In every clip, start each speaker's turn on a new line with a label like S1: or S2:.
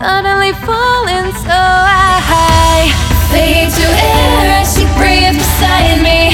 S1: suddenly falling so high. Fade to air as she breathes beside me.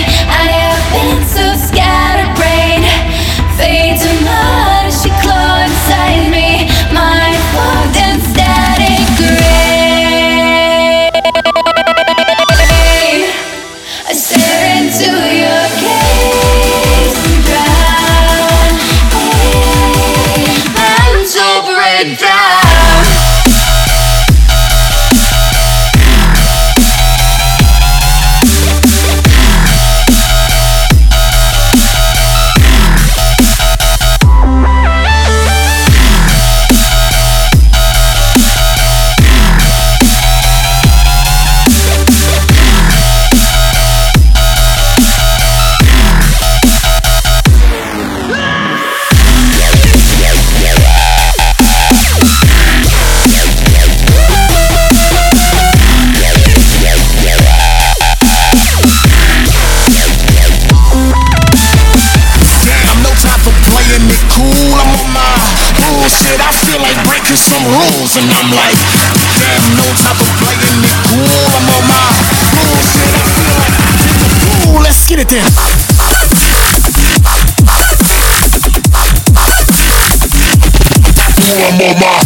S2: Breaking some rules, and I'm like, damn, no type of playing it cool. I'm on my bullshit. I feel like I'm fool. Let's get it then. I'm on my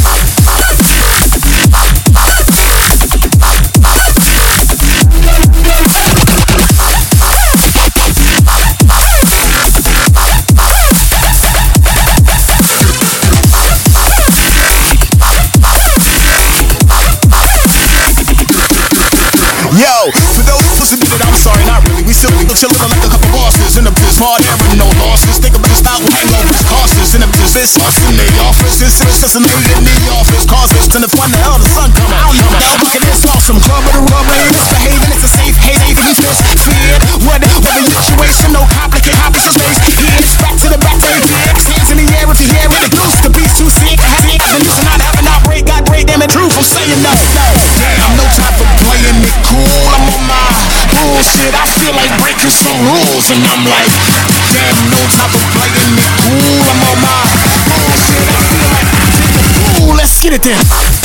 S2: chillin' like a couple bosses in the biz, hard air and no losses. Think about the style with hangovers, causes in the biz, it's us in the office. It's it's just a lady in the office, causes to the fun, the hell the sun come out. Now bucket is awesome, club of the rubber, misbehaving, it's a safe haven, he's misfeared. What, what the situation, no complicated, complicate, opposite space. Here's back to the back, they dicks, hands in the air if you hear it, the goose, the beast too sick, having to not having outbreak, got break, damn it, truth, I'm saying no. And I'm like, damn, no type of playing it. Cool I'm on my bullshit, I feel like take a fool Let's get it then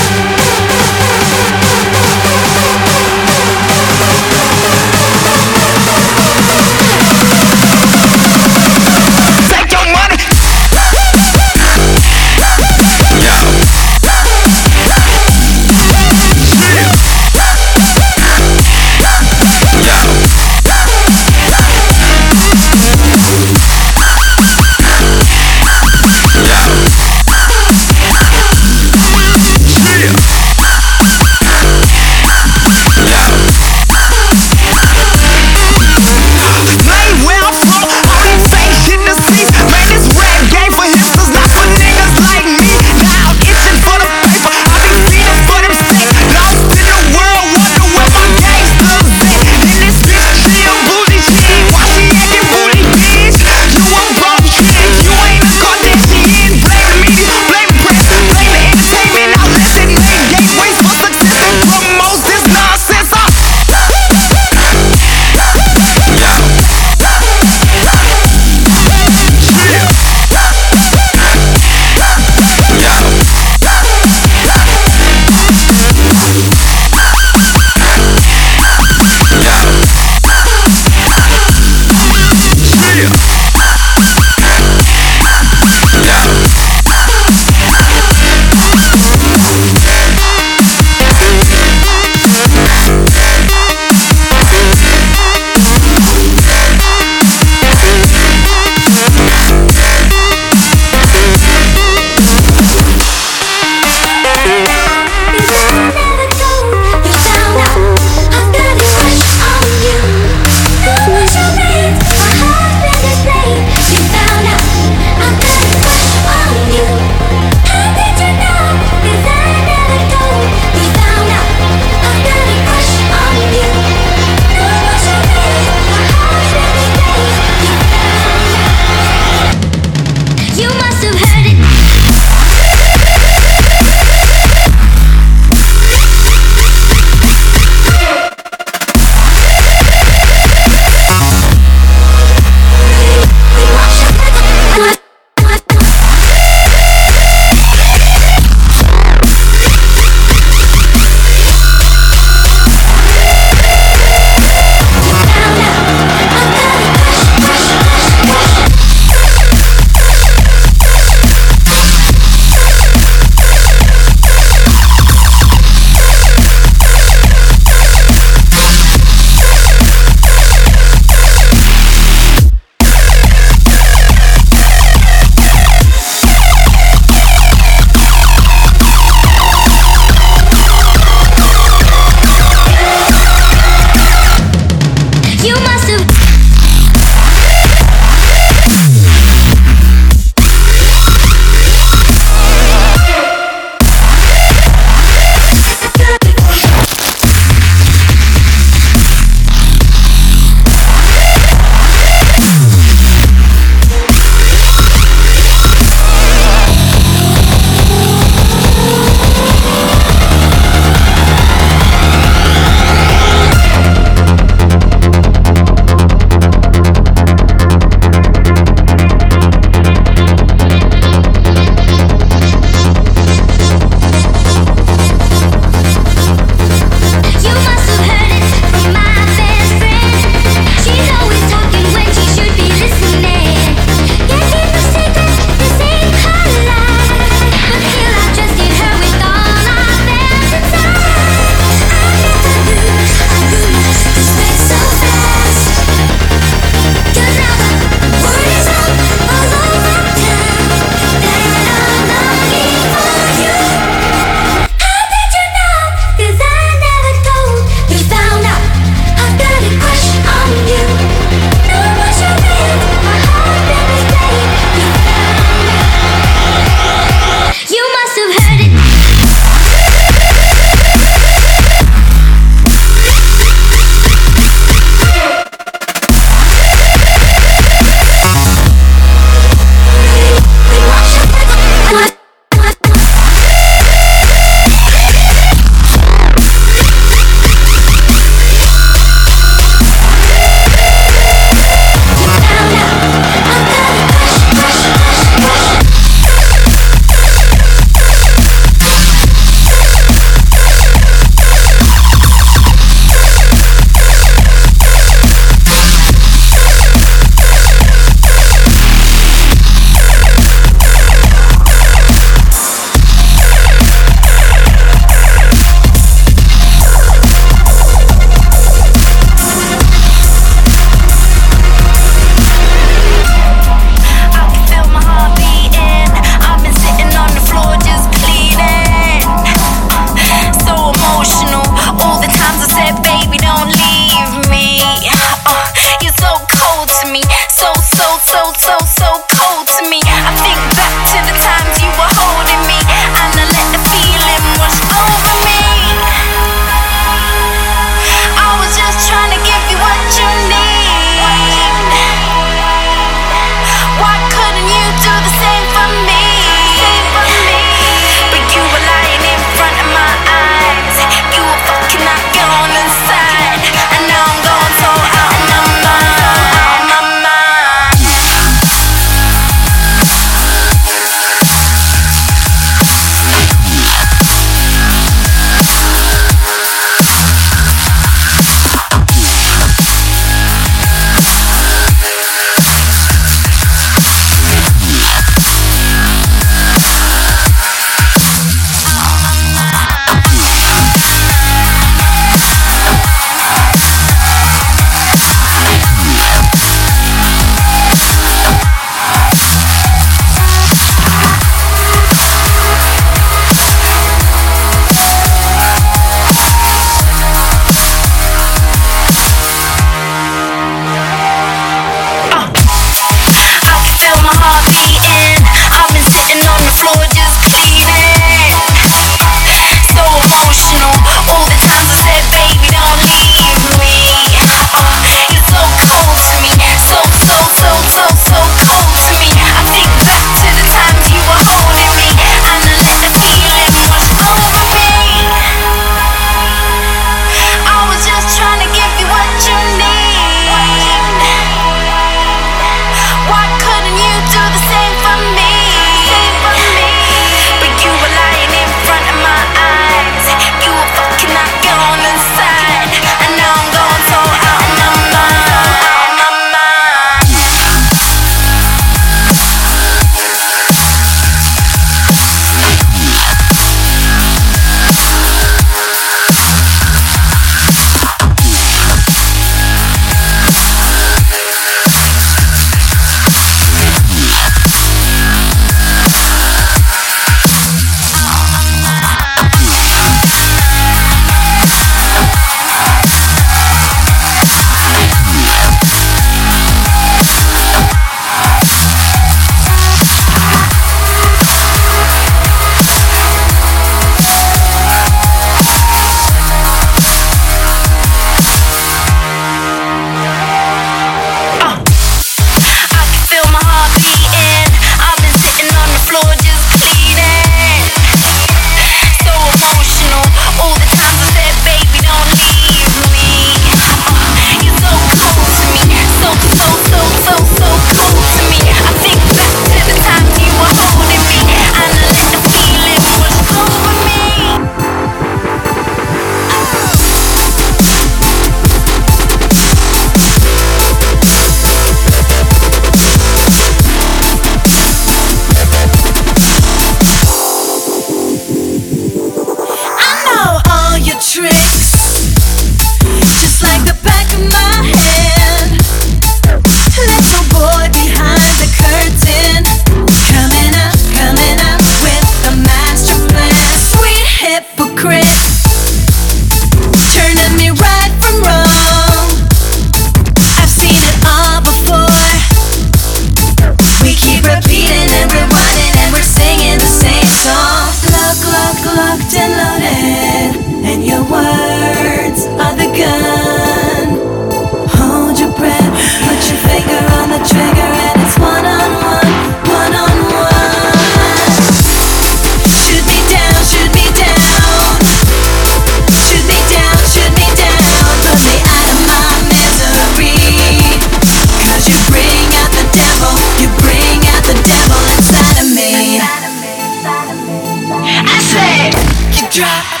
S1: shot.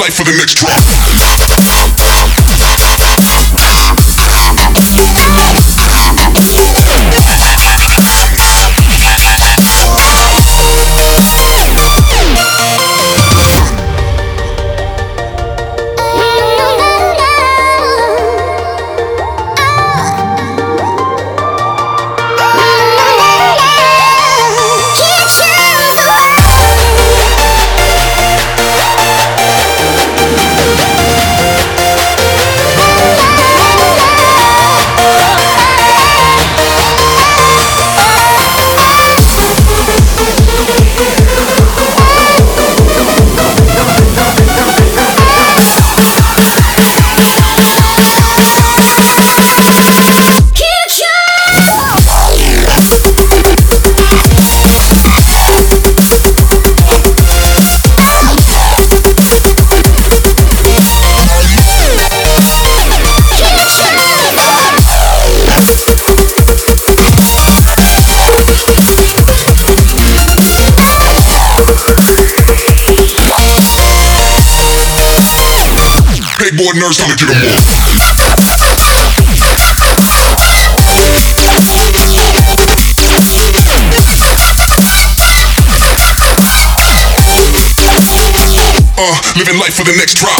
S1: Life for the next drop. Life for the next drop.